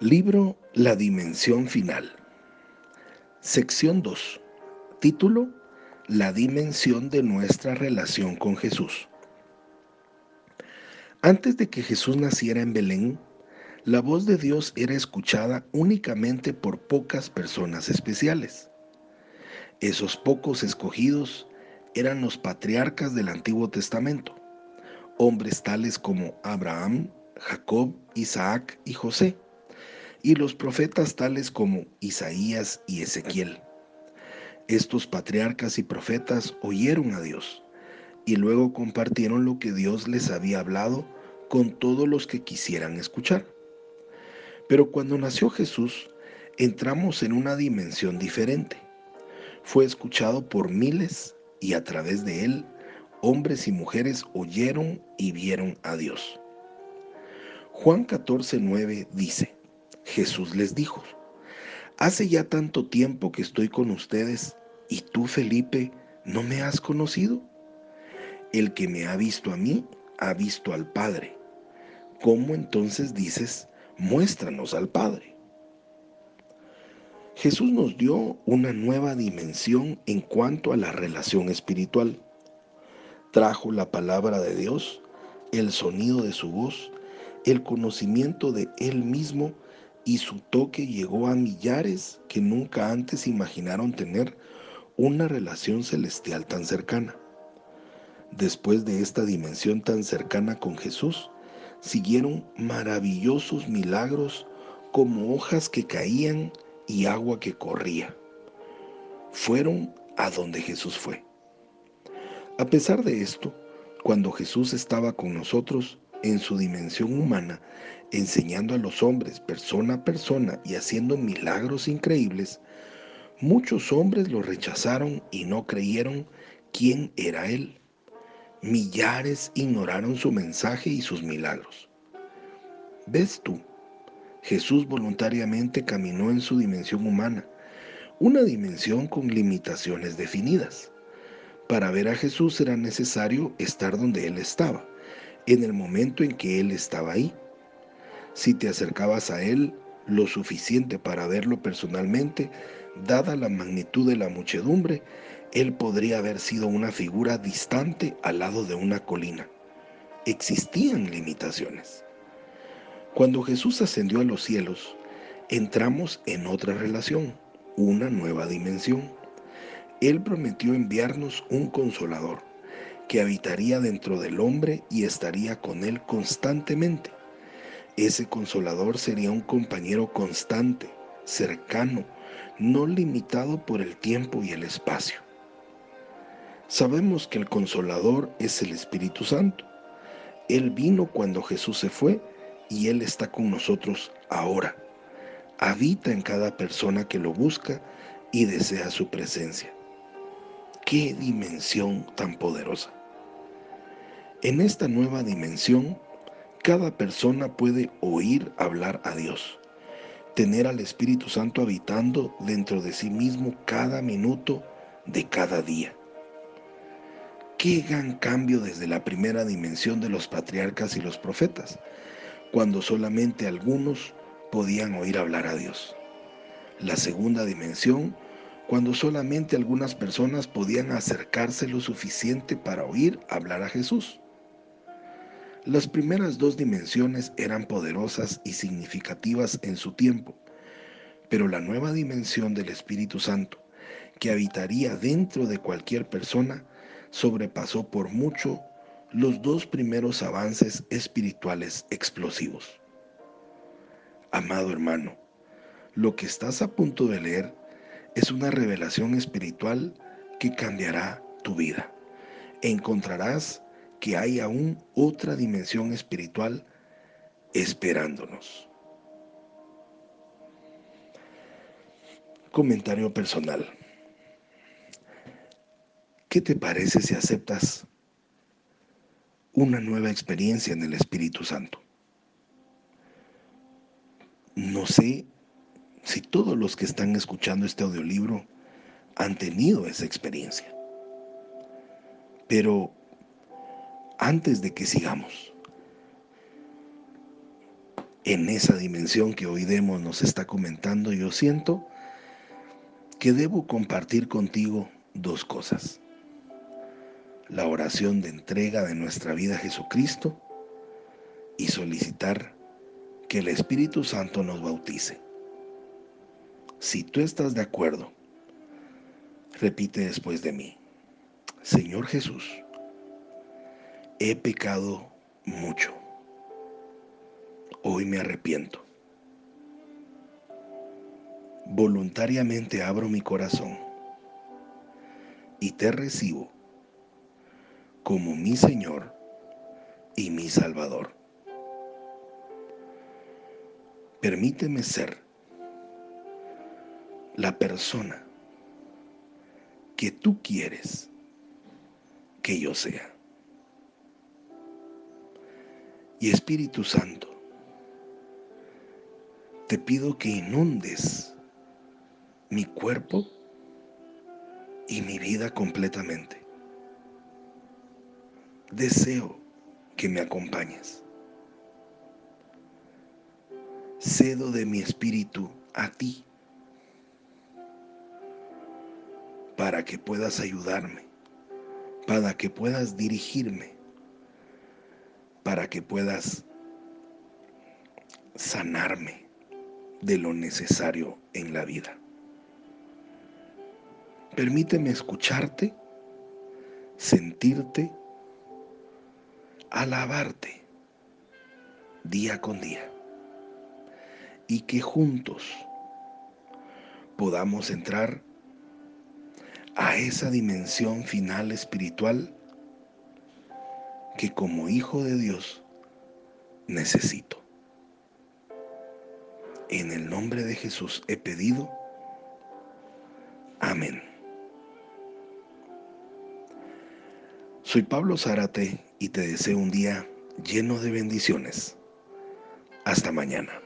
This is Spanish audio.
Libro La Dimensión Final. Sección 2. Título La Dimensión de nuestra relación con Jesús. Antes de que Jesús naciera en Belén, la voz de Dios era escuchada únicamente por pocas personas especiales. Esos pocos escogidos eran los patriarcas del Antiguo Testamento, hombres tales como Abraham, Jacob, Isaac y José, y los profetas tales como Isaías y Ezequiel. Estos patriarcas y profetas oyeron a Dios y luego compartieron lo que Dios les había hablado con todos los que quisieran escuchar. Pero cuando nació Jesús, entramos en una dimensión diferente. Fue escuchado por miles y a través de él, hombres y mujeres oyeron y vieron a Dios. Juan 14:9 dice, Jesús les dijo, Hace ya tanto tiempo que estoy con ustedes y tú, Felipe, no me has conocido. El que me ha visto a mí, ha visto al Padre. ¿Cómo entonces dices, muéstranos al Padre? Jesús nos dio una nueva dimensión en cuanto a la relación espiritual. Trajo la palabra de Dios, el sonido de su voz, el conocimiento de Él mismo y su toque llegó a millares que nunca antes imaginaron tener una relación celestial tan cercana. Después de esta dimensión tan cercana con Jesús, siguieron maravillosos milagros como hojas que caían y agua que corría. Fueron a donde Jesús fue. A pesar de esto, cuando Jesús estaba con nosotros en su dimensión humana, enseñando a los hombres persona a persona y haciendo milagros increíbles, muchos hombres lo rechazaron y no creyeron quién era Él. Millares ignoraron su mensaje y sus milagros. ¿Ves tú? Jesús voluntariamente caminó en su dimensión humana, una dimensión con limitaciones definidas. Para ver a Jesús era necesario estar donde Él estaba, en el momento en que Él estaba ahí. Si te acercabas a Él lo suficiente para verlo personalmente, dada la magnitud de la muchedumbre, Él podría haber sido una figura distante al lado de una colina. Existían limitaciones. Cuando Jesús ascendió a los cielos, entramos en otra relación, una nueva dimensión. Él prometió enviarnos un consolador que habitaría dentro del hombre y estaría con él constantemente. Ese consolador sería un compañero constante, cercano, no limitado por el tiempo y el espacio. Sabemos que el consolador es el Espíritu Santo. Él vino cuando Jesús se fue y Él está con nosotros ahora. Habita en cada persona que lo busca y desea su presencia. ¡Qué dimensión tan poderosa! En esta nueva dimensión cada persona puede oír hablar a Dios, tener al Espíritu Santo habitando dentro de sí mismo cada minuto de cada día. Qué gran cambio desde la primera dimensión de los patriarcas y los profetas, cuando solamente algunos podían oír hablar a Dios. La segunda dimensión, cuando solamente algunas personas podían acercarse lo suficiente para oír hablar a Jesús. Las primeras dos dimensiones eran poderosas y significativas en su tiempo, pero la nueva dimensión del Espíritu Santo, que habitaría dentro de cualquier persona, sobrepasó por mucho los dos primeros avances espirituales explosivos. Amado hermano, lo que estás a punto de leer es una revelación espiritual que cambiará tu vida. Encontrarás que hay aún otra dimensión espiritual esperándonos. Comentario personal. ¿Qué te parece si aceptas una nueva experiencia en el Espíritu Santo? No sé si todos los que están escuchando este audiolibro han tenido esa experiencia, pero antes de que sigamos. en esa dimensión que hoy Demos nos está comentando, yo siento que debo compartir contigo dos cosas. La oración de entrega de nuestra vida a Jesucristo y solicitar que el Espíritu Santo nos bautice. Si tú estás de acuerdo, repite después de mí, Señor Jesús, he pecado mucho Hoy me arrepiento. Voluntariamente abro mi corazón y te recibo como mi Señor y mi Salvador. Permíteme ser la persona que tú quieres que yo sea. Y Espíritu Santo, te pido que inundes mi cuerpo y mi vida completamente. Deseo que me acompañes. Cedo de mi espíritu a ti para que puedas ayudarme, para que puedas dirigirme, para que puedas sanarme de lo necesario en la vida. Permíteme escucharte, sentirte, alabarte día con día y que juntos podamos entrar a esa dimensión final espiritual que como hijo de Dios necesito. En el nombre de Jesús he pedido. Amén. Soy Pablo Zárate y te deseo un día lleno de bendiciones. Hasta mañana.